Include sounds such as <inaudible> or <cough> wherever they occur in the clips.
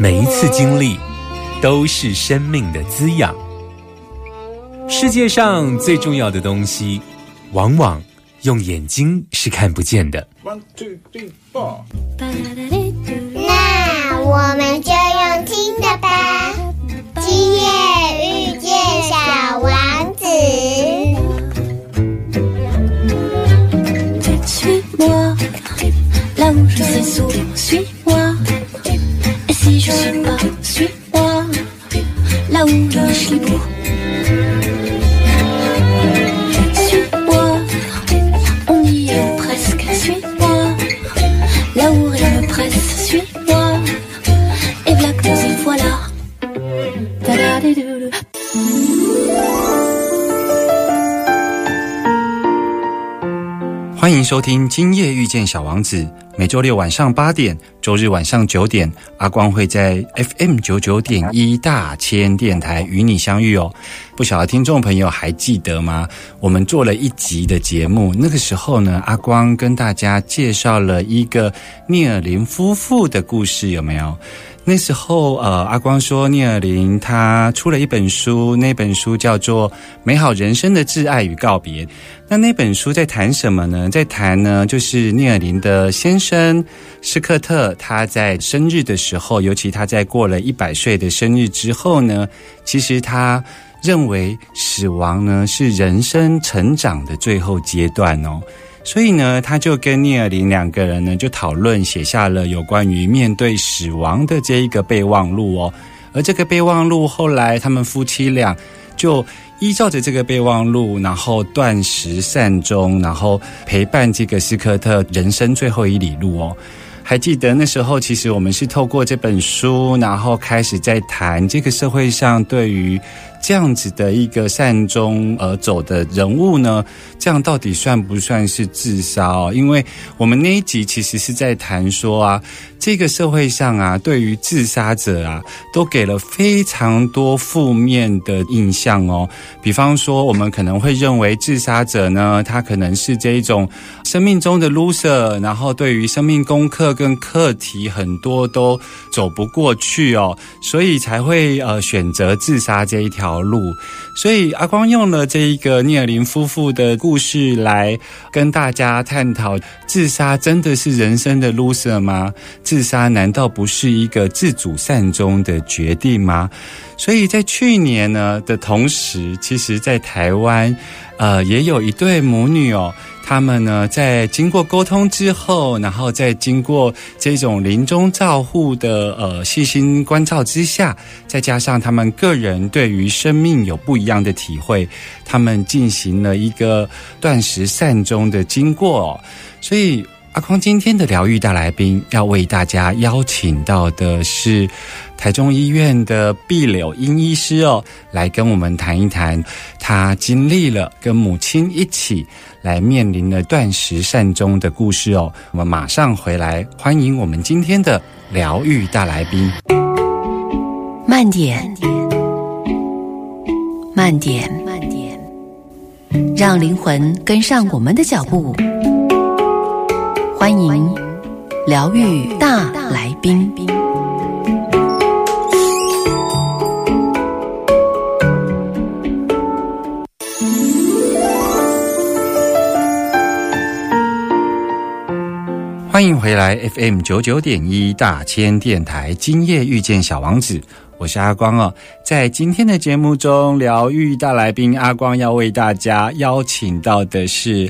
每一次经历都是生命的滋养。世界上最重要的东西，往往用眼睛是看不见的。One two three four。那我们就用听的吧。今夜遇见小王子。收听《今夜遇见小王子》，每周六晚上八点，周日晚上九点，阿光会在 FM 九九点一大千电台与你相遇哦。不晓得听众朋友还记得吗？我们做了一集的节目，那个时候呢，阿光跟大家介绍了一个聂尔林夫妇的故事，有没有？那时候，呃，阿光说聂尔林他出了一本书，那本书叫做《美好人生的挚爱与告别》。那那本书在谈什么呢？在谈呢，就是聂尔林的先生施克特，他在生日的时候，尤其他在过了一百岁的生日之后呢，其实他认为死亡呢是人生成长的最后阶段哦。所以呢，他就跟聂尔林两个人呢就讨论，写下了有关于面对死亡的这一个备忘录哦。而这个备忘录后来他们夫妻俩就依照着这个备忘录，然后断食善终，然后陪伴这个斯科特人生最后一里路哦。还记得那时候，其实我们是透过这本书，然后开始在谈这个社会上对于这样子的一个善终而走的人物呢，这样到底算不算是自杀哦？因为我们那一集其实是在谈说啊，这个社会上啊，对于自杀者啊，都给了非常多负面的印象哦。比方说，我们可能会认为自杀者呢，他可能是这一种生命中的 loser，然后对于生命功课跟课题很多都走不过去哦，所以才会呃选择自杀这一条路。所以阿光用了这一个聂尔林夫妇的故事来跟大家探讨：自杀真的是人生的 loser 吗？自杀难道不是一个自主善终的决定吗？所以在去年呢的同时，其实在台湾，呃，也有一对母女哦。他们呢，在经过沟通之后，然后再经过这种临终照护的呃细心关照之下，再加上他们个人对于生命有不一样的体会，他们进行了一个断食善终的经过。所以，阿匡今天的疗愈大来宾要为大家邀请到的是台中医院的毕柳英医师哦，来跟我们谈一谈他经历了跟母亲一起。来面临了断食善终的故事哦，我们马上回来，欢迎我们今天的疗愈大来宾。慢点，慢点，慢点，让灵魂跟上我们的脚步。欢迎疗愈大来宾。欢迎回来，FM 九九点一大千电台，今夜遇见小王子，我是阿光哦。在今天的节目中，疗愈大来宾阿光要为大家邀请到的是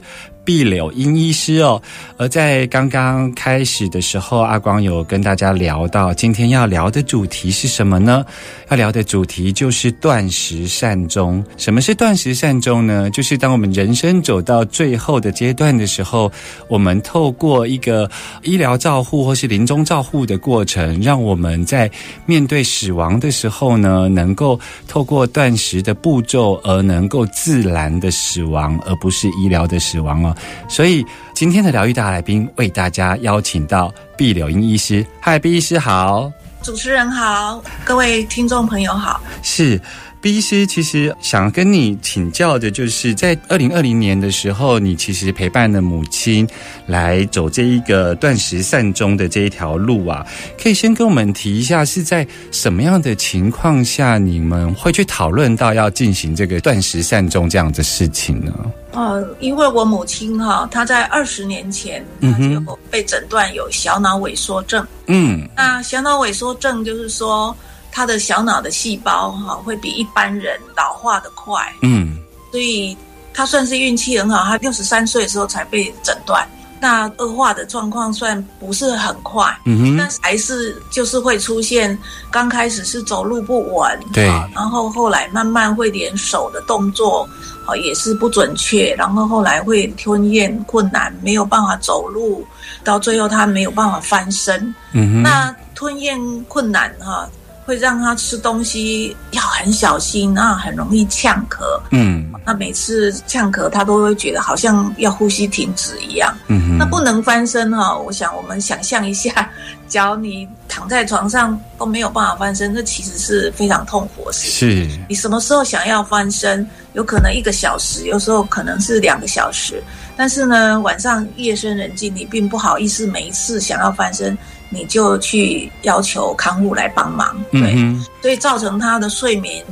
碧柳英医师哦。而在刚刚开始的时候，阿光有跟大家聊到，今天要聊的主题是什么呢？要聊的主题就是断食善终。什么是断食善终呢？就是当我们人生走到最后的阶段的时候，我们透过一个医疗照护或是临终照护的过程，让我们在面对死亡的时候呢，能够透过断食的步骤而能够自然的死亡，而不是医疗的死亡哦。所以今天的疗愈大来宾为大家邀请到毕柳英医师，嗨，毕医师好。主持人好，各位听众朋友好。是毕医师，其实想跟你请教的，就是在二零二零年的时候，你其实陪伴了母亲来走这一个断食善终的这一条路啊。可以先跟我们提一下，是在什么样的情况下，你们会去讨论到要进行这个断食善终这样的事情呢？呃，因为我母亲哈，她在二十年前，她就被诊断有小脑萎缩症。嗯，那小脑萎缩症就是说，她的小脑的细胞哈会比一般人老化的快。嗯，所以他算是运气很好，他六十三岁的时候才被诊断。那恶化的状况算不是很快，嗯哼，但是还是就是会出现，刚开始是走路不稳，对，然后后来慢慢会连手的动作，哦也是不准确，然后后来会吞咽困难，没有办法走路，到最后他没有办法翻身，嗯哼，那吞咽困难哈。会让他吃东西要很小心，那很容易呛咳。嗯，那每次呛咳，他都会觉得好像要呼吸停止一样。嗯哼，那不能翻身哈。我想我们想象一下，<laughs> 只要你躺在床上都没有办法翻身，那其实是非常痛苦的事。是你什么时候想要翻身，有可能一个小时，有时候可能是两个小时。但是呢，晚上夜深人静，你并不好意思每一次想要翻身。你就去要求看护来帮忙，对，所以造成他的睡眠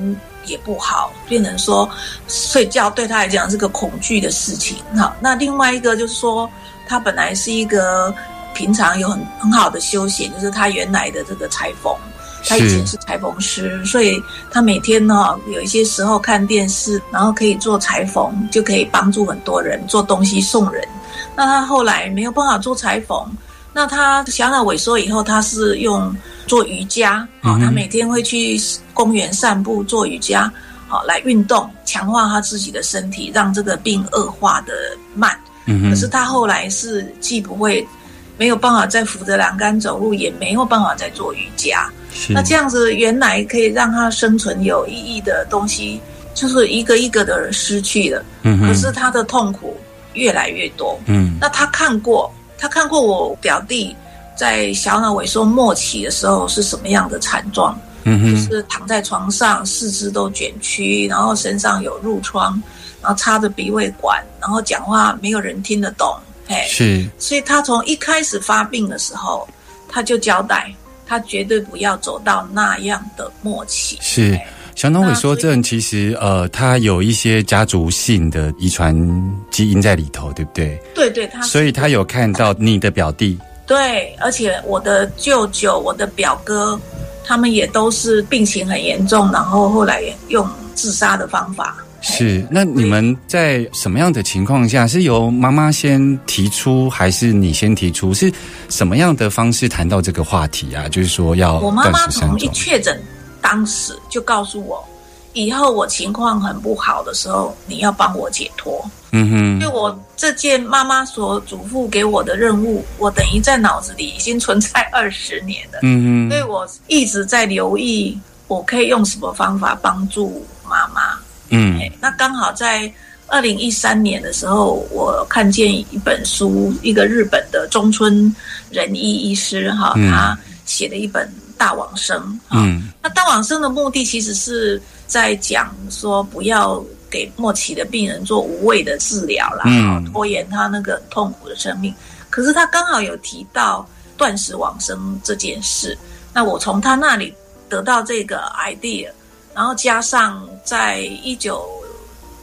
也不好，变成说睡觉对他来讲是个恐惧的事情。好，那另外一个就是说，他本来是一个平常有很很好的休闲，就是他原来的这个裁缝，他以前是裁缝师，所以他每天呢有一些时候看电视，然后可以做裁缝，就可以帮助很多人做东西送人。那他后来没有办法做裁缝。那他小脑萎缩以后，他是用做瑜伽啊，他每天会去公园散步做瑜伽，好来运动，强化他自己的身体，让这个病恶化的慢。嗯可是他后来是既不会没有办法再扶着栏杆走路，也没有办法再做瑜伽。那这样子，原来可以让他生存有意义的东西，就是一个一个的失去了。嗯可是他的痛苦越来越多。嗯。那他看过。他看过我表弟在小脑萎缩末期的时候是什么样的惨状，嗯就是躺在床上，四肢都卷曲，然后身上有褥疮，然后插着鼻胃管，然后讲话没有人听得懂，哎，是，所以他从一开始发病的时候，他就交代，他绝对不要走到那样的末期，是。小脑萎缩症其实呃，它有一些家族性的遗传基因在里头，对不对？对对，他所以他有看到你的表弟，对，而且我的舅舅、我的表哥，他们也都是病情很严重，然后后来用自杀的方法。是，那你们在什么样的情况下是由妈妈先提出，还是你先提出？是什么样的方式谈到这个话题啊？就是说要我妈妈从一确诊。当时就告诉我，以后我情况很不好的时候，你要帮我解脱。嗯哼，因为我这件妈妈所嘱咐给我的任务，我等于在脑子里已经存在二十年了。嗯哼，所以我一直在留意，我可以用什么方法帮助妈妈。嗯，那刚好在二零一三年的时候，我看见一本书，一个日本的中村仁一医师哈，他写的一本。大往生，嗯，那大往生的目的其实是在讲说，不要给末期的病人做无谓的治疗啦，嗯，拖延他那个痛苦的生命。可是他刚好有提到断食往生这件事，那我从他那里得到这个 idea，然后加上在一九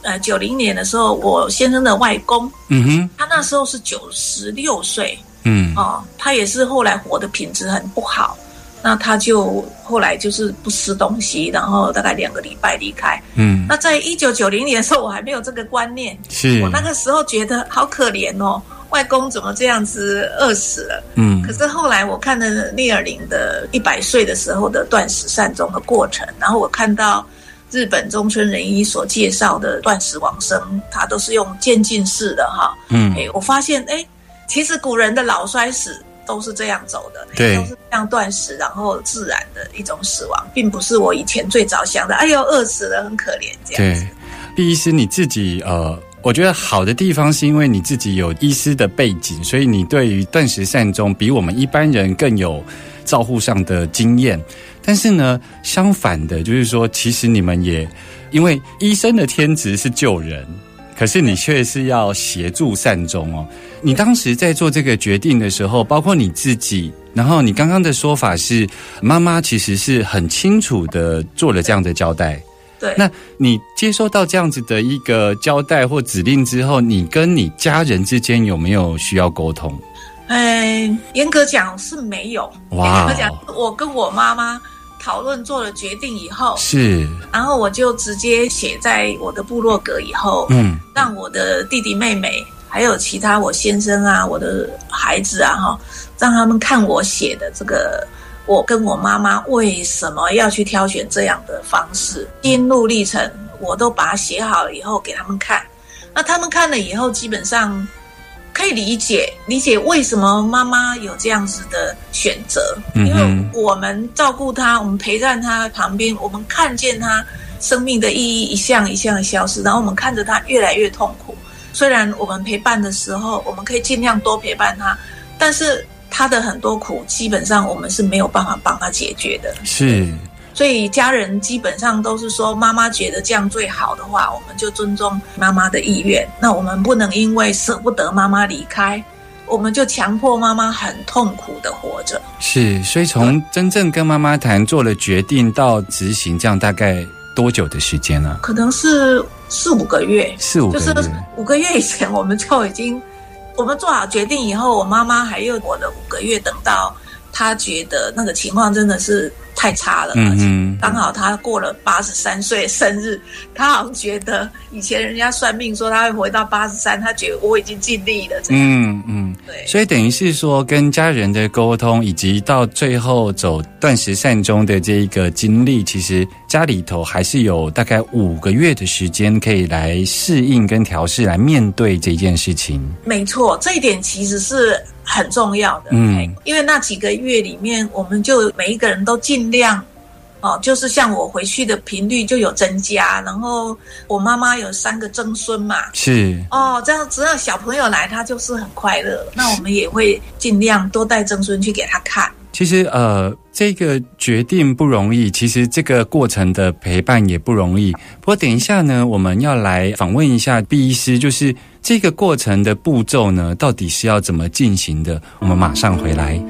呃九零年的时候，我先生的外公，嗯哼，他那时候是九十六岁，嗯，哦，他也是后来活的品质很不好。那他就后来就是不吃东西，然后大概两个礼拜离开。嗯，那在一九九零年的时候，我还没有这个观念，是我那个时候觉得好可怜哦，外公怎么这样子饿死了？嗯可是后来我看了聂尔林的一百岁的时候的断食善终的过程，然后我看到日本中村仁一所介绍的断食往生，他都是用渐进式的哈。嗯哎，我发现哎，其实古人的老衰死都是这样走的，对都是这样断食，然后自然的一种死亡，并不是我以前最早想的，哎呦饿死了很可怜这样子。对，毕医师你自己呃，我觉得好的地方是因为你自己有医师的背景，所以你对于断食善终比我们一般人更有照护上的经验。但是呢，相反的，就是说，其实你们也因为医生的天职是救人，可是你却是要协助善终哦。你当时在做这个决定的时候，包括你自己，然后你刚刚的说法是，妈妈其实是很清楚的做了这样的交代。对，那你接收到这样子的一个交代或指令之后，你跟你家人之间有没有需要沟通？哎，严格讲是没有。哇哦严格讲，我跟我妈妈讨论做了决定以后，是，然后我就直接写在我的部落格以后，嗯让我的弟弟妹妹还有其他我先生啊、我的孩子啊，哈，让他们看我写的这个。我跟我妈妈为什么要去挑选这样的方式？心路历程我都把它写好了以后给他们看。那他们看了以后，基本上可以理解理解为什么妈妈有这样子的选择，因为我们照顾她，我们陪在她旁边，我们看见她生命的意义一项一项的消失，然后我们看着她越来越痛苦。虽然我们陪伴的时候，我们可以尽量多陪伴她，但是她的很多苦，基本上我们是没有办法帮她解决的。是，所以家人基本上都是说，妈妈觉得这样最好的话，我们就尊重妈妈的意愿。那我们不能因为舍不得妈妈离开，我们就强迫妈妈很痛苦的活着。是，所以从真正跟妈妈谈做了决定到执行，这样大概多久的时间呢、可能是四五个月，四五个月，就是五个月以前我们就已经，我们做好决定以后，我妈妈还有我的五个月，等到她觉得那个情况真的是太差了，嗯哼刚好他过了八十三岁生日，他好像觉得以前人家算命说他会活到八十三，他觉得我已经尽力了，这样、嗯嗯，对。所以等于是说，跟家人的沟通，以及到最后走断食善终的这一个经历，其实家里头还是有大概五个月的时间可以来适应跟调试，来面对这件事情。没错，这一点其实是很重要的。嗯因为那几个月里面，我们就每一个人都尽量。哦，就是像我回去的频率就有增加，然后我妈妈有三个曾孙嘛，是，哦，这样只要小朋友来，他就是很快乐。那我们也会尽量多带曾孙去给他看。其实呃，这个决定不容易，其实这个过程的陪伴也不容易。不过等一下呢，我们要来访问一下毕医师，就是这个过程的步骤呢，到底是要怎么进行的？我们马上回来。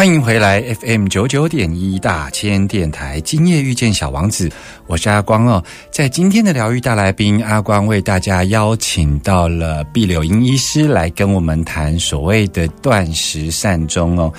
欢迎回来，FM 九九点一大千电台，今夜遇见小王子，我是阿光哦。在今天的疗愈大来宾，阿光为大家邀请到了毕柳英医师来跟我们谈所谓的断食善终哦。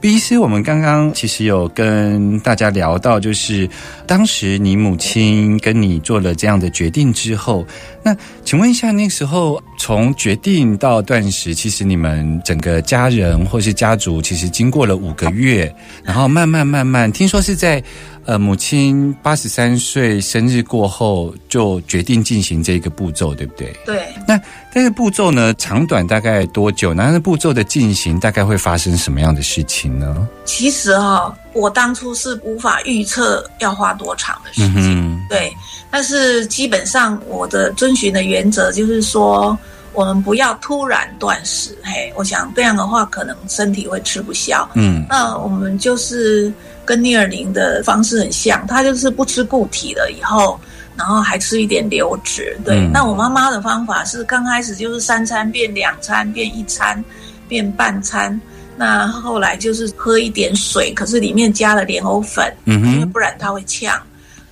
毕医师，我们刚刚其实有跟大家聊到，就是当时你母亲跟你做了这样的决定之后，那请问一下，那时候从决定到断食，其实你们整个家人或是家族，其实经过了五个月，然后慢慢慢慢，听说是在呃母亲八十三岁生日过后，就决定进行这个步骤，对不对？对，那但是步骤呢，长短大概多久？那那步骤的进行大概会发生什么样的事情呢？其实哈、我当初是无法预测要花多长的时嗯间。哼，对，但是基本上我的遵循的原则就是说，我们不要突然断食。嘿，我想这样的话，可能身体会吃不消。嗯那我们就是跟聂尔林的方式很像，他就是不吃固体了以后，然后还吃一点流质。对，嗯那我妈妈的方法是刚开始就是三餐变两餐，变一餐，变半餐。那后来就是喝一点水，可是里面加了莲藕粉，嗯哼，因为不然它会呛。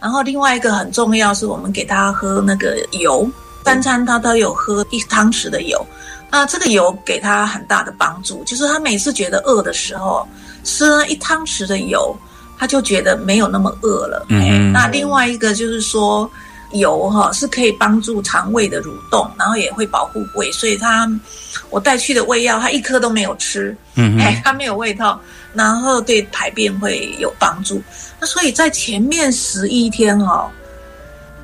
然后另外一个很重要是我们给他喝那个油，三餐他都有喝一汤匙的油。那这个油给他很大的帮助，就是他每次觉得饿的时候，吃了一汤匙的油，他就觉得没有那么饿了。那另外一个就是说，油哈是可以帮助肠胃的蠕动，然后也会保护胃，所以他我带去的胃药，他一颗都没有吃，嗯他没有胃痛，然后对排便会有帮助。那所以在前面十一天哦，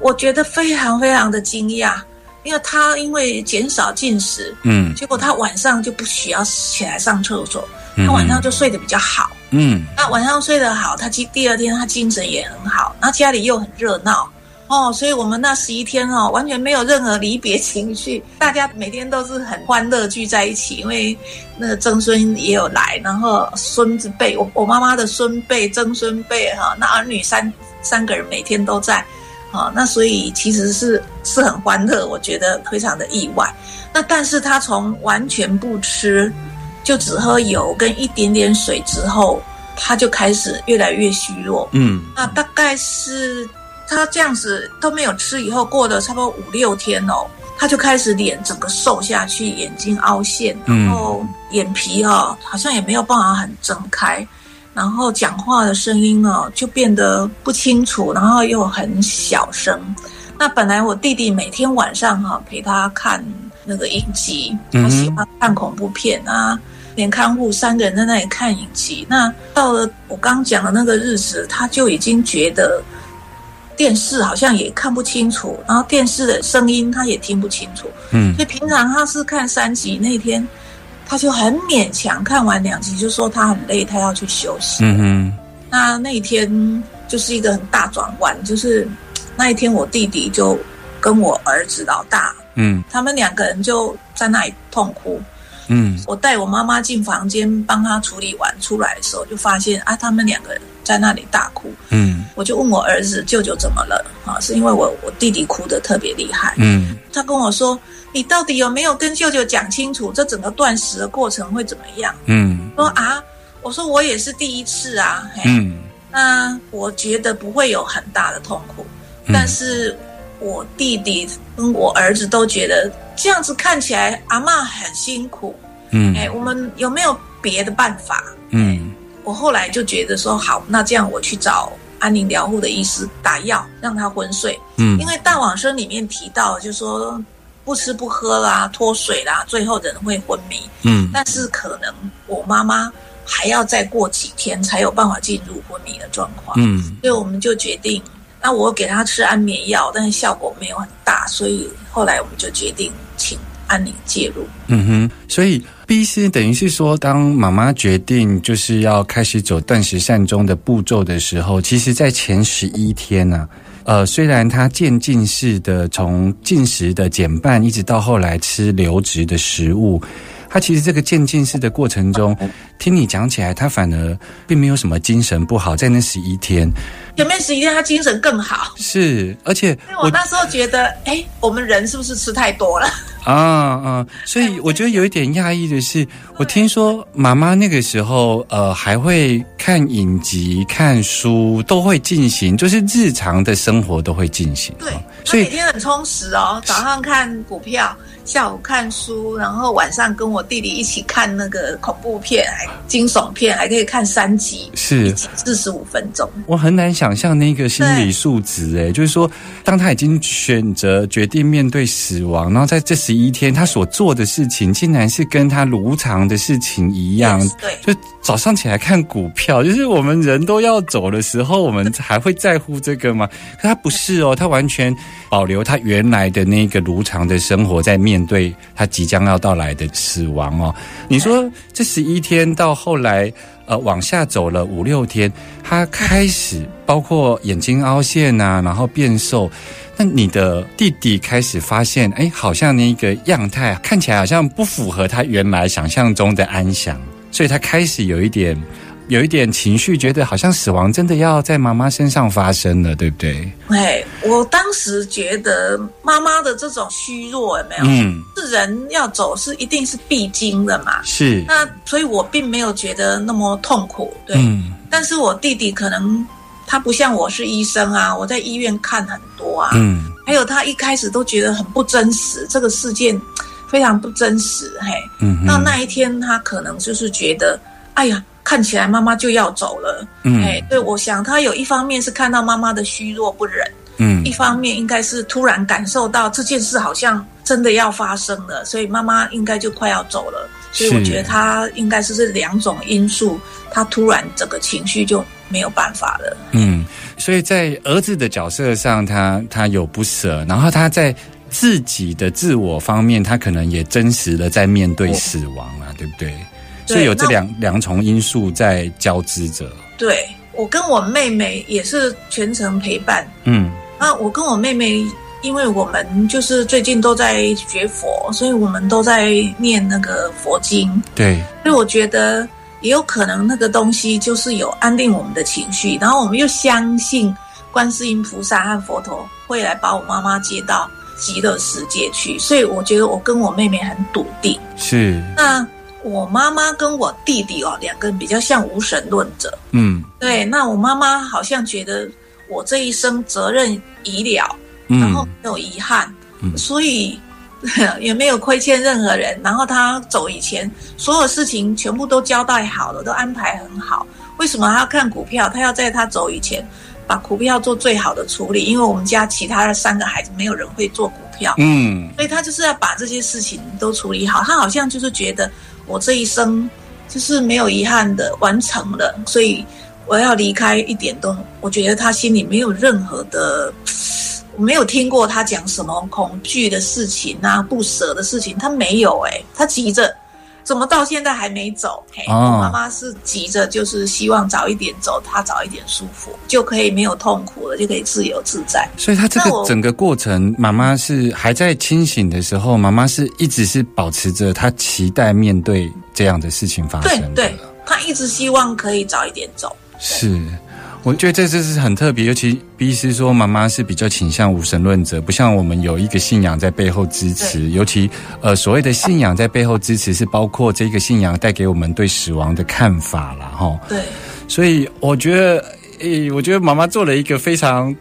我觉得非常非常的惊讶，因为他因为减少进食，嗯结果他晚上就不需要起来上厕所，嗯他晚上就睡得比较好。嗯那晚上睡得好，他第第二天他精神也很好，然后家里又很热闹哦，所以我们那十一天哦，完全没有任何离别情绪，大家每天都是很欢乐聚在一起，因为那个曾孙也有来，然后孙子辈，我我妈妈的孙辈、曾孙辈哈、那儿女三三个人每天都在。啊、那所以其实是是很欢乐，我觉得非常的意外。那但是他从完全不吃，就只喝油跟一点点水之后，他就开始越来越虚弱。嗯那大概是他这样子都没有吃以后，过了差不多五六天哦，他就开始脸整个瘦下去，眼睛凹陷，嗯然后眼皮哦好像也没有办法很睁开，然后讲话的声音哦就变得不清楚，然后又很小声。那本来我弟弟每天晚上哈、陪他看那个影集，他喜欢看恐怖片啊。连看护三个人在那里看影集，那到了我刚讲的那个日子，他就已经觉得电视好像也看不清楚，然后电视的声音他也听不清楚，嗯所以平常他是看三集，那天他就很勉强看完两集，就说他很累，他要去休息。嗯哼，那那一天就是一个很大转弯，就是那一天我弟弟就跟我儿子老大，嗯他们两个人就在那里痛哭。嗯我带我妈妈进房间帮他处理完出来的时候，就发现啊，他们两个人在那里大哭。嗯我就问我儿子舅舅怎么了啊？是因为我我弟弟哭得特别厉害。嗯他跟我说：“你到底有没有跟舅舅讲清楚这整个断食的过程会怎么样？嗯？”说啊，我说我也是第一次啊，嘿，嗯。那我觉得不会有很大的痛苦，嗯。但是我弟弟跟我儿子都觉得这样子看起来阿妈很辛苦，嗯。哎，我们有没有别的办法？嗯。我后来就觉得说，好，那这样我去找安宁疗护的医师打药，让他昏睡。嗯。因为大往生里面提到，就说不吃不喝啦、脱水啦，最后人会昏迷。嗯但是可能我妈妈还要再过几天才有办法进入昏迷的状况。嗯所以我们就决定，那我给她吃安眠药，但是效果没有很大，所以后来我们就决定请安宁介入。嗯哼，所以 B C 等于是说，当妈妈决定就是要开始走断食善终的步骤的时候，其实在前十一天呢、呃，虽然他渐进式的从进食的减半，一直到后来吃流质的食物，她其实这个渐进式的过程中，听你讲起来，他反而并没有什么精神不好，在那十一天前面十一天他精神更好，是，而且因为我那时候觉得，哎，我们人是不是吃太多了？<laughs> 啊啊！所以我觉得有一点讶异的是，<laughs> 我听说妈妈那个时候呃还会看影集、看书，都会进行，就是日常的生活都会进行。对所以每天很充实哦，早上看股票，下午看书，然后晚上跟我弟弟一起看那个恐怖片、还惊悚片，还可以看三集，是四十五分钟。我很难想象那个心理素质，哎，就是说，当他已经选择决定面对死亡，然后在这十一天，他所做的事情，竟然是跟他如常的事情一样 Yes，对就早上起来看股票，就是我们人都要走的时候，我们还会在乎这个吗？可他不是哦，他完全保留他原来的那个如常的生活，在面对他即将要到来的死亡哦。你说这十一天到后来，呃，往下走了五六天，他开始包括眼睛凹陷啊，然后变瘦。那你的弟弟开始发现，哎，好像那个样态看起来好像不符合他原来想象中的安详，所以他开始有一点。有一点情绪，觉得好像死亡真的要在妈妈身上发生了，对不对？哎，我当时觉得妈妈的这种虚弱有没有？嗯，是人要走是一定是必经的嘛。是，那所以我并没有觉得那么痛苦，对。嗯但是我弟弟可能他不像我是医生啊，我在医院看很多啊，嗯还有他一开始都觉得很不真实，这个事件非常不真实，嘿，嗯哼，到那一天他可能就是觉得，哎呀，看起来妈妈就要走了，嗯哎，对，我想他有一方面是看到妈妈的虚弱不忍，嗯一方面应该是突然感受到这件事好像真的要发生了，所以妈妈应该就快要走了。所以我是觉得他应该是这两种因素，他突然整个情绪就没有办法了。嗯，所以在儿子的角色上，他他有不舍，然后他在自己的自我方面，他可能也真实的在面对死亡啊，对不对？对所以有这两两重因素在交织着。对我跟我妹妹也是全程陪伴。嗯那我跟我妹妹，因为我们就是最近都在学佛，所以我们都在念那个佛经。对，所以我觉得也有可能那个东西就是有安定我们的情绪，然后我们又相信观世音菩萨和佛陀会来把我妈妈接到极乐世界去，所以我觉得我跟我妹妹很笃定。是，那我妈妈跟我弟弟哦，两个人比较像无神论者。嗯对，那我妈妈好像觉得我这一生责任已了，然后嗯没有遗憾，嗯所以 <laughs> 也没有亏欠任何人。然后他走以前，所有事情全部都交代好了，都安排很好。为什么他要看股票？他要在他走以前把股票做最好的处理，因为我们家其他的三个孩子没有人会做股票，嗯所以他就是要把这些事情都处理好。他好像就是觉得我这一生就是没有遗憾的完成了，所以我要离开一点都，我觉得他心里没有任何的，我没有听过他讲什么恐惧的事情啊、不舍的事情，他没有哎、他急着。怎么到现在还没走？我妈妈是急着，就是希望早一点走，她早一点舒服，就可以没有痛苦了，就可以自由自在。所以她这个整个过程，妈妈是还在清醒的时候，妈妈是一直是保持着她期待面对这样的事情发生对。对，她一直希望可以早一点走。是，我觉得这这是很特别，尤其 B 师说妈妈是比较倾向无神论者，不像我们有一个信仰在背后支持，尤其呃所谓的信仰在背后支持是包括这个信仰带给我们对死亡的看法啦，哈。对，所以我觉得，诶、我觉得妈妈做了一个非常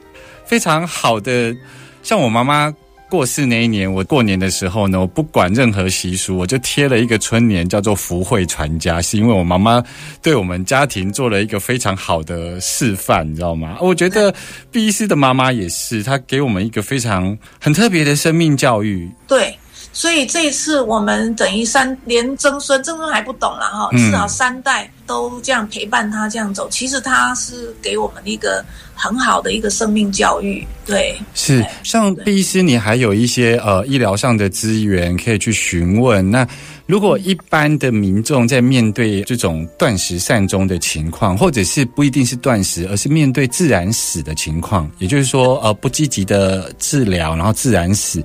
非常好的，像我妈妈。过世那一年，我过年的时候呢，我不管任何习俗，我就贴了一个春联，叫做“福慧传家”，是因为我妈妈对我们家庭做了一个非常好的示范，你知道吗？我觉得毕医师的妈妈也是，她给我们一个非常很特别的生命教育。对，所以这一次我们等于三连曾孙，曾孙还不懂了哈，嗯至少三代都这样陪伴他这样走，其实他是给我们一个很好的一个生命教育。对，是对像对毕医师，你还有一些呃医疗上的资源可以去询问。那如果一般的民众在面对这种断食善终的情况，或者是不一定是断食，而是面对自然死的情况，也就是说呃不积极的治疗，然后自然死，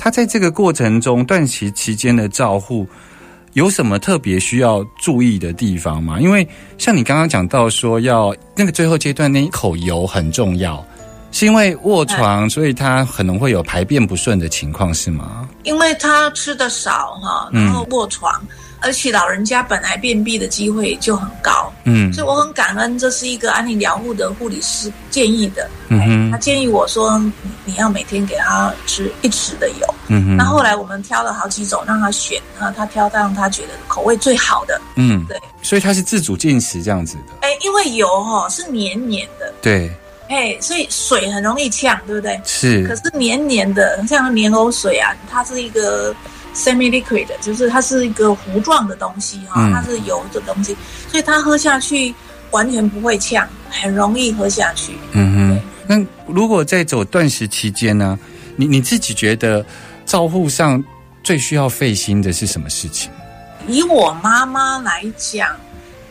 他在这个过程中断食期间的照护。有什么特别需要注意的地方吗？因为像你刚刚讲到说要那个最后阶段那一口油很重要，是因为卧床，所以他可能会有排便不顺的情况，是吗？因为他吃的少哈，嗯然后卧床，而且老人家本来便秘的机会就很高，嗯。所以我很感恩，这是一个安宁疗护的护理师建议的。嗯哼，他建议我说，你你要每天给他吃一匙的油。嗯哼，那后来我们挑了好几种让他选，啊，他挑让他觉得口味最好的。嗯，对，所以他是自主进食这样子的，哎，因为油哈、是黏黏的，对，哎，所以水很容易呛，对不对？是。可是，是黏黏的，像莲藕水啊，它是一个 semi liquid，就是它是一个糊状的东西哈、嗯它是油的东西，所以它喝下去完全不会呛，很容易喝下去。嗯哼。那如果在走断食期间呢，你你自己觉得照护上最需要费心的是什么事情？以我妈妈来讲，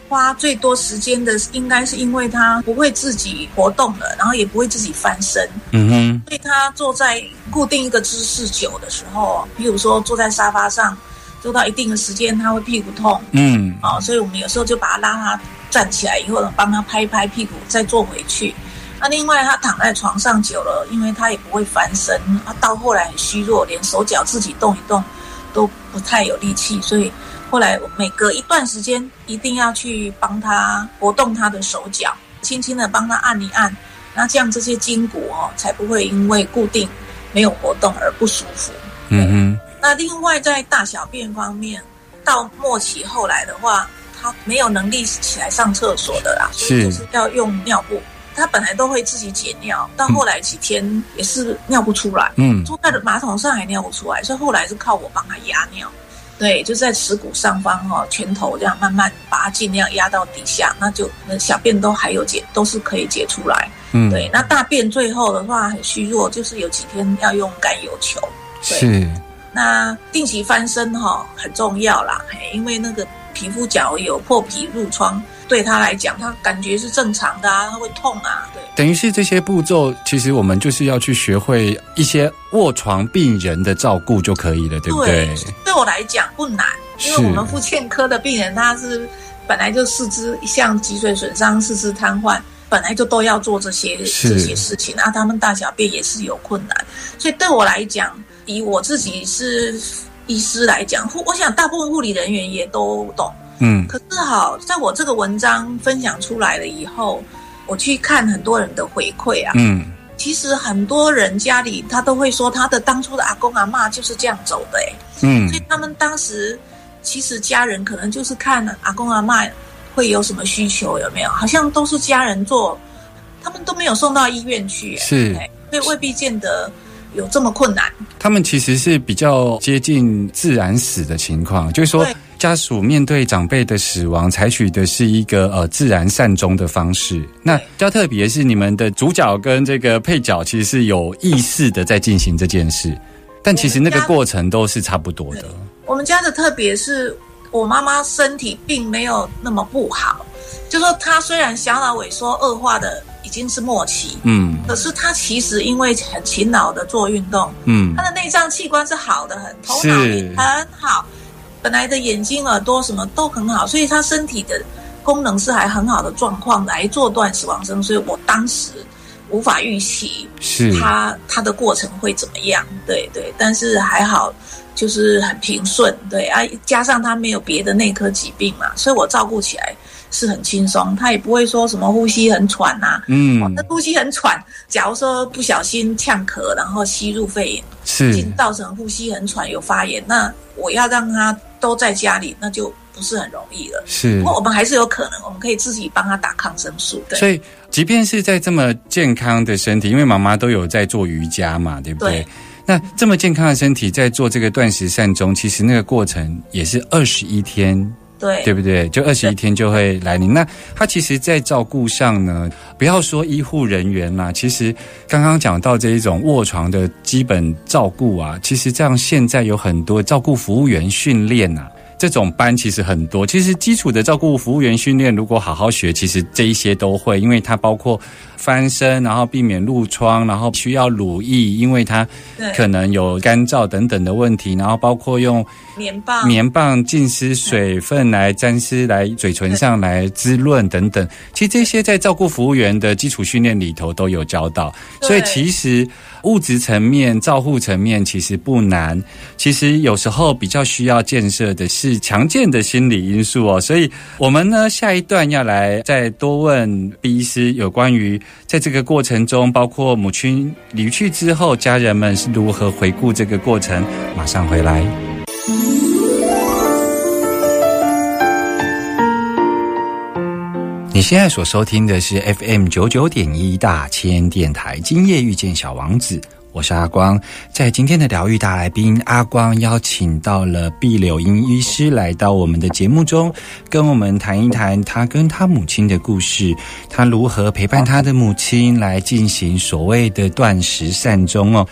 花最多时间的应该是因为他不会自己活动了，然后也不会自己翻身，嗯哼，所以他坐在固定一个姿势久的时候，比如说坐在沙发上，坐到一定的时间，他会屁股痛。嗯。啊、所以我们有时候就把他拉他站起来以后，帮他拍一拍屁股，再坐回去。那另外，他躺在床上久了，因为他也不会翻身，他到后来很虚弱，连手脚自己动一动都不太有力气，所以后来我每隔一段时间一定要去帮他活动他的手脚。轻轻的帮他按一按，那这样这些筋骨哦才不会因为固定没有活动而不舒服。嗯那另外在大小便方面，到末期后来的话，他没有能力起来上厕所的啦，所以就是要用尿布。他本来都会自己解尿，到后来几天也是尿不出来，嗯坐在马桶上还尿不出来，所以后来是靠我帮他压尿。对，就在耻骨上方哦，拳头这样慢慢把它尽量压到底下，那就那小便都还有解，都是可以解出来。嗯，对，那大便最后的话很虚弱，就是有几天要用甘油球。对是，那定期翻身哈、很重要啦，因为那个皮肤角有破皮褥疮，对他来讲，他感觉是正常的啊，他会痛啊，对。等于是这些步骤，其实我们就是要去学会一些卧床病人的照顾就可以了，对不对？对我来讲不难，因为我们复健科的病人他是本来就四肢像脊髓损伤、四肢瘫痪，本来就都要做这些是这些事情，啊，他们大小便也是有困难，所以对我来讲，以我自己是医师来讲，护我想大部分护理人员也都懂。嗯。可是好，在我这个文章分享出来了以后，我去看很多人的回馈啊，嗯，其实很多人家里他都会说，他的当初的阿公阿妈就是这样走的、欸，嗯。所以他们当时其实家人可能就是看阿公阿妈会有什么需求有没有，好像都是家人做，他们都没有送到医院去、欸，是。哎所以未必见得有这么困难。他们其实是比较接近自然死的情况，就是说对家属面对长辈的死亡，采取的是一个呃自然善终的方式。那比较特别是你们的主角跟这个配角其实是有意识的在进行这件事，但其实那个过程都是差不多的。我们家的特别是我妈妈身体并没有那么不好，就说她虽然小脑萎缩恶化的已经是末期，嗯。可是她其实因为很勤劳的做运动，嗯。她的内脏器官是好的很，头是脑也很好，本来的眼睛、耳朵什么都很好，所以他身体的功能是还很好的状况来做断死亡生，所以我当时无法预期是他他的过程会怎么样？对对，但是还好，就是很平顺，对啊，加上他没有别的内科疾病嘛，所以我照顾起来是很轻松，他也不会说什么呼吸很喘呐、嗯哦，那呼吸很喘，假如说不小心呛咳，然后吸入肺炎，是进造成呼吸很喘有发炎，那我要让他都在家里，那就不是很容易了。是不过我们还是有可能，我们可以自己帮他打抗生素。对，所以，即便是在这么健康的身体，因为妈妈都有在做瑜伽嘛，对不对？对那这么健康的身体，在做这个断食善终，其实那个过程也是二十一天，对对不对？就二十一天就会来临。那他其实，在照顾上呢，不要说医护人员啦，其实刚刚讲到这一种卧床的基本照顾啊，其实这样现在有很多照顾服务员训练啊。这种班其实很多，其实基础的照顾服务员训练，如果好好学，其实这一些都会，因为它包括翻身，然后避免褥疮，然后需要乳液，因为它可能有干燥等等的问题，然后包括用棉棒。棉棒浸湿水分来沾湿来嘴唇上来滋润等等，其实这些在照顾服务员的基础训练里头都有教到，所以其实物质层面、照护层面其实不难，其实有时候比较需要建设的是强健的心理因素哦。所以我们呢下一段要来再多问毕医师有关于在这个过程中，包括母亲离去之后，家人们是如何回顾这个过程。马上回来。你现在所收听的是 FM 九九点一大千电台，今夜遇见小王子，我是阿光。在今天的疗愈大来宾，阿光邀请到了毕柳英医师来到我们的节目中，跟我们谈一谈他跟他母亲的故事，他如何陪伴他的母亲来进行所谓的断食善终哦。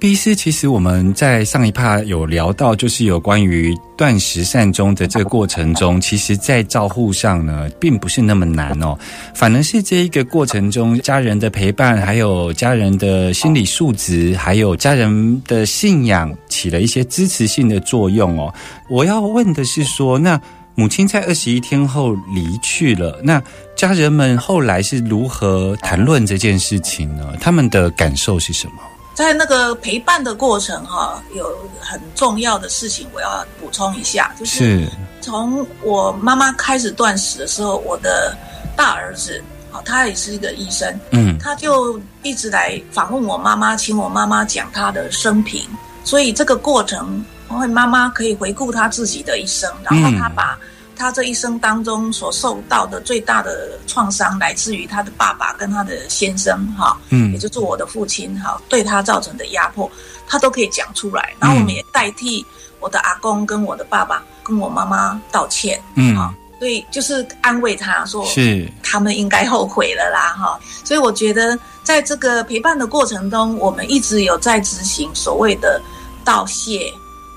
毕师，其实我们在上一趴有聊到，就是有关于断食善终的这个过程中，<laughs> 其实在照护上呢，并不是那么难哦，反而是这一个过程中，家人的陪伴，还有家人的心理素质，还有家人的信仰，起了一些支持性的作用哦。我要问的是说，那母亲在二十一天后离去了，那家人们后来是如何谈论这件事情呢？他们的感受是什么？在那个陪伴的过程哈、有很重要的事情我要补充一下，就是是。从我妈妈开始断食的时候，我的大儿子啊哦，他也是一个医生，嗯。他就一直来访问我妈妈，请我妈妈讲他的生平，所以这个过程，因为妈妈可以回顾她自己的一生，然后她把她这一生当中所受到的最大的创伤，来自于他的爸爸跟他的先生，哈，嗯也就是我的父亲，哈，对他造成的压迫，他都可以讲出来，然后我们也代替我的阿公跟我的爸爸跟我妈妈道歉，嗯啊，所以就是安慰他说，是他们应该后悔了啦，哈。所以我觉得，在这个陪伴的过程中，我们一直有在执行所谓的道谢、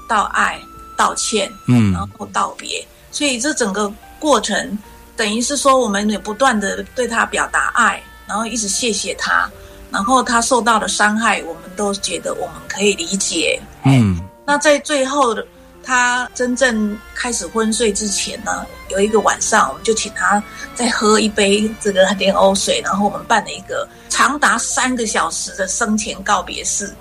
道爱、道歉，嗯然后道别。所以这整个过程，等于是说，我们也不断的对他表达爱，然后一直谢谢他，然后他受到的伤害，我们都觉得我们可以理解，嗯。那在最后的他真正开始昏睡之前呢，有一个晚上，我们就请他再喝一杯这个莲藕水，然后我们办了一个长达三个小时的生前告别式，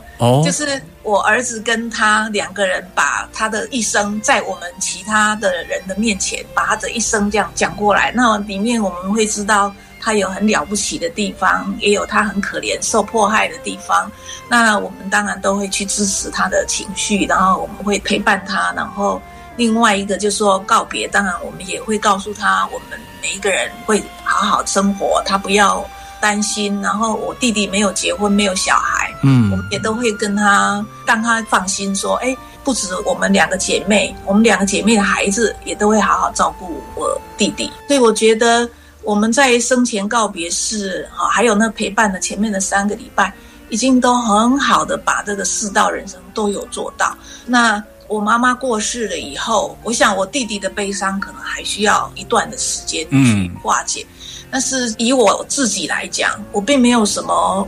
就是我儿子跟他两个人把他的一生在我们其他的人的面前把他的一生这样讲过来，那里面我们会知道。他有很了不起的地方，也有他很可怜、受迫害的地方。那我们当然都会去支持他的情绪，然后我们会陪伴他。然后另外一个就是说告别，当然我们也会告诉他，我们每一个人会好好生活，他不要担心。然后我弟弟没有结婚，没有小孩，嗯我嗯们也都会跟他让他放心说，哎，不止我们两个姐妹，我们两个姐妹的孩子也都会好好照顾我弟弟。所以我觉得我们在生前告别式哈，还有那陪伴的前面的三个礼拜，已经都很好的把这个世道人生都有做到。那我妈妈过世了以后，我想我弟弟的悲伤可能还需要一段的时间去嗯化解。但是以我自己来讲，我并没有什么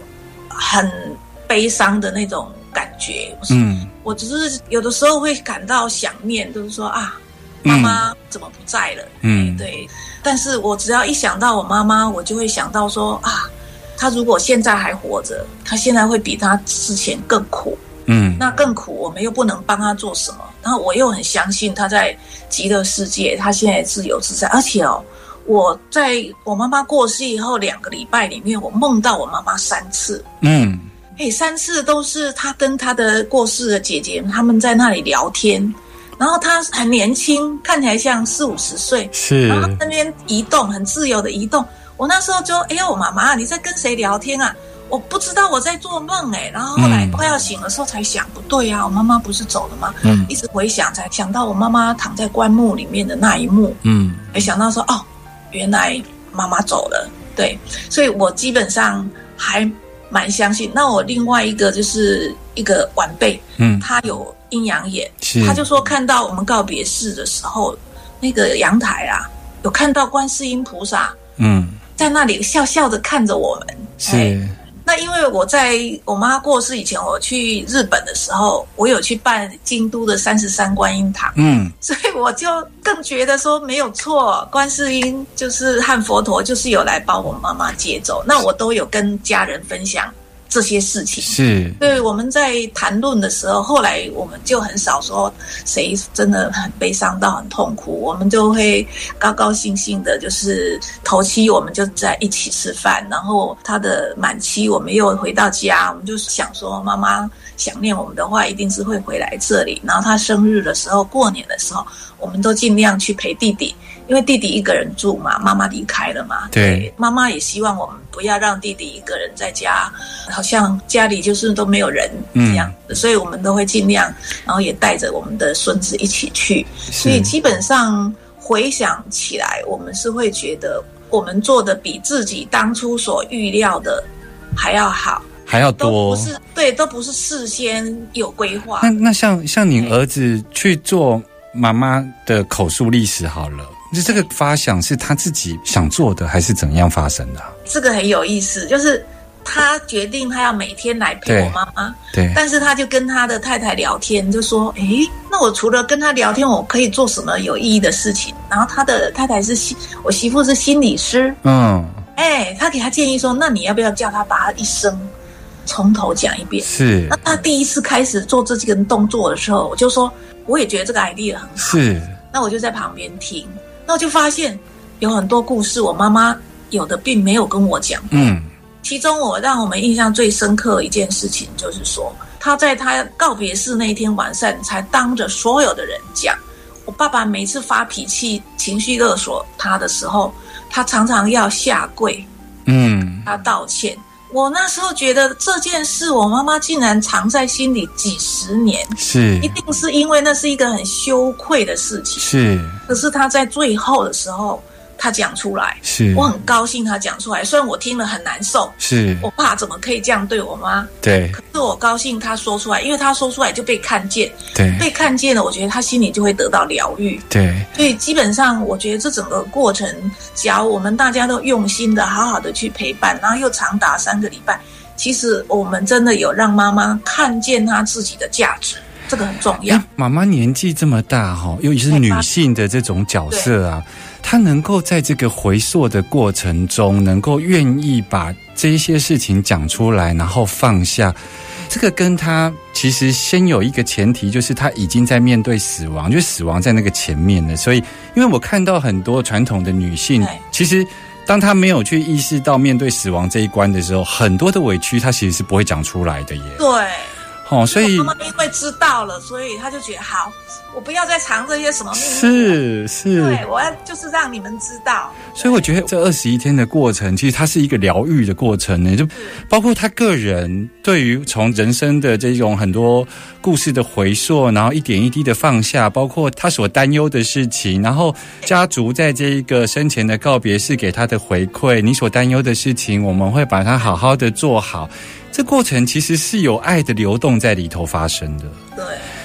很悲伤的那种感觉。嗯我只是有的时候会感到想念，就是说啊，妈妈怎么不在了？嗯哎对。但是我只要一想到我妈妈，我就会想到说啊，她如果现在还活着，她现在会比她之前更苦。嗯那更苦，我们又不能帮她做什么。然后我又很相信她在极乐世界，她现在自由自在。而且哦，我在我妈妈过世以后两个礼拜里面，我梦到我妈妈三次。嗯哎，三次都是她跟她的过世的姐姐他们在那里聊天，然后她很年轻，看起来像四五十岁，是然后那边移动很自由的移动。我那时候就哎呦，妈妈你在跟谁聊天啊？我不知道我在做梦哎，然后后来嗯快要醒的时候才想，不对啊，我妈妈不是走了吗？嗯一直回想才想到我妈妈躺在棺木里面的那一幕，嗯才想到说哦，原来妈妈走了。对，所以我基本上还蛮相信。那我另外一个就是一个晚辈，嗯他有阴阳眼，是他就说看到我们告别式的时候，那个阳台啊，有看到观世音菩萨嗯在那里笑笑的看着我们。哎是那因为我在我妈过世以前，我去日本的时候，我有去办京都的三十三观音堂，嗯所以我就更觉得说没有错，观世音就是和佛陀就是有来把我妈妈接走。那我都有跟家人分享这些事情。是对，我们在谈论的时候，后来我们就很少说谁真的很悲伤到很痛苦，我们就会高高兴兴的，就是头七我们就在一起吃饭，然后他的满期我们又回到家，我们就想说妈妈想念我们的话，一定是会回来这里。然后他生日的时候、过年的时候，我们都尽量去陪弟弟。因为弟弟一个人住嘛，妈妈离开了嘛，对妈妈也希望我们不要让弟弟一个人在家，好像家里就是都没有人这样子，所以我们都会尽量，然后也带着我们的孙子一起去，所以基本上回想起来，我们是会觉得我们做的比自己当初所预料的还要好，还要多不。是对，都不是事先有规划那。那像像你儿子去做妈妈的口述历史好了，就这个发想是他自己想做的，还是怎样发生的啊、这个很有意思，就是他决定他要每天来陪我妈妈，对，但是他就跟他的太太聊天，就说：“诶，那我除了跟他聊天，我可以做什么有意义的事情？”然后他的太太是心，我媳妇是心理师，嗯，哎，他给他建议说：“那你要不要叫他把他一生从头讲一遍？”是那他第一次开始做这几个动作的时候，我就说，我也觉得这个 idea 很好。是，那我就在旁边听，那我就发现有很多故事，我妈妈有的并没有跟我讲。嗯其中我让我们印象最深刻的一件事情，就是说他在他告别式那一天晚上，才当着所有的人讲，我爸爸每次发脾气、情绪勒索他的时候，他常常要下跪，嗯他道歉。我那时候觉得这件事，我妈妈竟然藏在心里几十年，是一定是因为那是一个很羞愧的事情。是可是她在最后的时候，他讲出来，是我很高兴他讲出来。虽然我听了很难受，是，我爸怎么可以这样对我妈？对可是我高兴他说出来，因为他说出来就被看见，对被看见了，我觉得他心里就会得到疗愈。对所以基本上，我觉得这整个过程，只要我们大家都用心的、好好的去陪伴，然后又长达三个礼拜，其实我们真的有让妈妈看见她自己的价值，这个很重要哎。妈妈年纪这么大哈，尤其是女性的这种角色啊，她能够在这个回溯的过程中，能够愿意把这一些事情讲出来，然后放下。这个跟他其实先有一个前提，就是他已经在面对死亡，就是死亡在那个前面了。所以，因为我看到很多传统的女性，其实当她没有去意识到面对死亡这一关的时候，很多的委屈她其实是不会讲出来的耶。对，哦，所以我妈妈因为知道了，所以他就觉得好，我不要再藏这些什么秘密了。是是，对，我要就是让你们知道。所以我觉得这二十一天的过程，其实它是一个疗愈的过程呢，就包括他个人对于从人生的这种很多故事的回溯，然后一点一滴的放下，包括他所担忧的事情，然后家族在这一个生前的告别式给他的回馈，你所担忧的事情，我们会把它好好的做好。这过程其实是有爱的流动在里头发生的。对，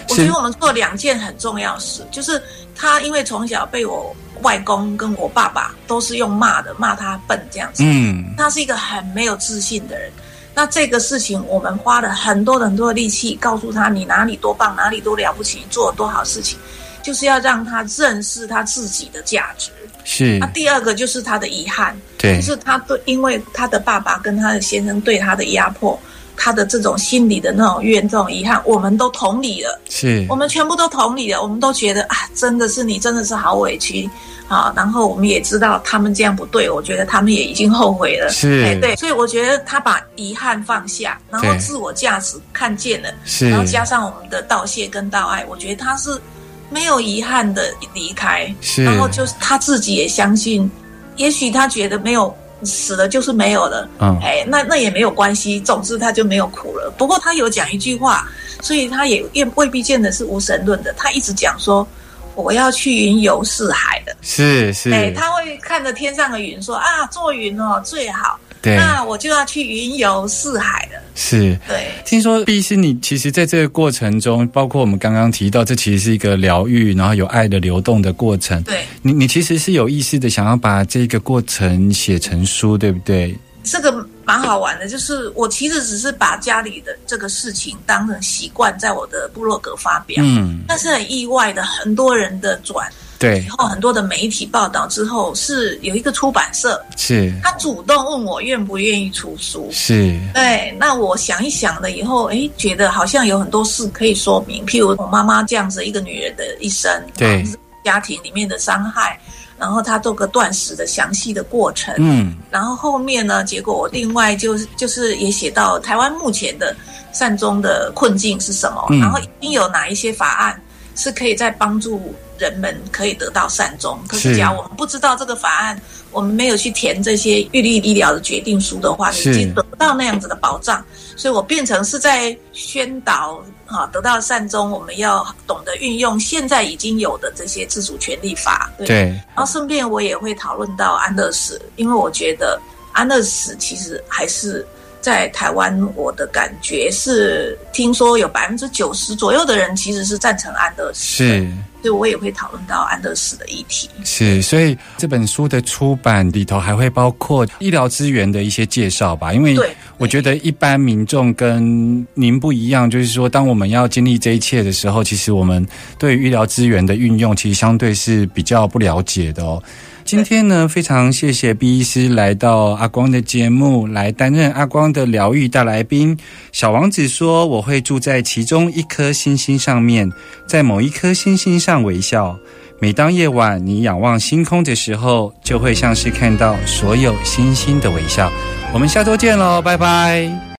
我觉得我们做两件很重要的事，就是他因为从小被我外公跟我爸爸都是用骂的，骂他笨这样子，嗯，他是一个很没有自信的人。那这个事情，我们花了很多很多的力气，告诉他你哪里多棒，哪里多了不起，做了多好事情，就是要让他认识他自己的价值。是。那，第二个就是他的遗憾，对。就，是他对，因为他的爸爸跟他的先生对他的压迫，他的这种心理的那种怨、这种遗憾，我们都同理了，是。我，们全部都同理了，我们都觉得啊，真的是你真的是好委屈啊。然后我们也知道他们这样不对，我觉得他们也已经后悔了，是。哎对，所以我觉得他把遗憾放下，然后自我价值看见了，是。然后加上我们的道谢跟道爱，我觉得他是没有遗憾的离开，是。然后就是他自己也相信，也许他觉得没有死了就是没有了，嗯。哎，那那也没有关系，总之他就没有苦了。不过他有讲一句话，所以他也也未必见得是无神论的，他一直讲说我要去云游四海的，是是，哎，他会看着天上的云说啊，坐云哦最好，对，那我就要去云游四海了，是。对。听说毕是你其实在这个过程中，包括我们刚刚提到，这其实是一个疗愈，然后有爱的流动的过程。对，你你其实是有意识的想要把这个过程写成书，对不对？这个蛮好玩的，就是我其实只是把家里的这个事情当成习惯，在我的部落格发表。嗯，但是很意外的，很多人的转，对。以，后很多的媒体报道之后，是有一个出版社，是。他主动问我愿不愿意出书。是，对，那我想一想了以后，诶，觉得好像有很多事可以说明，譬如我妈妈这样子一个女人的一生，对。啊家庭里面的伤害，然后她做个断食的详细的过程，嗯，然后后面呢，结果我另外就是就是也写到台湾目前的善终的困境是什么，嗯。然后已经有哪一些法案是可以在帮助人们可以得到善终。可是是假如我们不知道这个法案，我们没有去填这些预立医疗的决定书的话，你得不到那样子的保障。所以我变成是在宣导啊，得到善终，我们要懂得运用现在已经有的这些自主权利法。对对，然后顺便我也会讨论到安乐死，因为我觉得安乐死其实还是在台湾，我的感觉是，听说有百分之九十左右的人其实是赞成安乐死，是，所以我也会讨论到安乐死的议题。是，所以这本书的出版里头还会包括医疗资源的一些介绍吧？因为对我觉得一般民众跟您不一样，就是说，当我们要经历这一切的时候，其实我们对于医疗资源的运用，其实相对是比较不了解的哦。今天呢，非常谢谢毕医师来到阿光的节目，来担任阿光的疗愈大来宾。小王子说：“我会住在其中一颗星星上面，在某一颗星星上微笑。”每当夜晚你仰望星空的时候，就会像是看到所有星星的微笑。我们下周见喽，拜拜。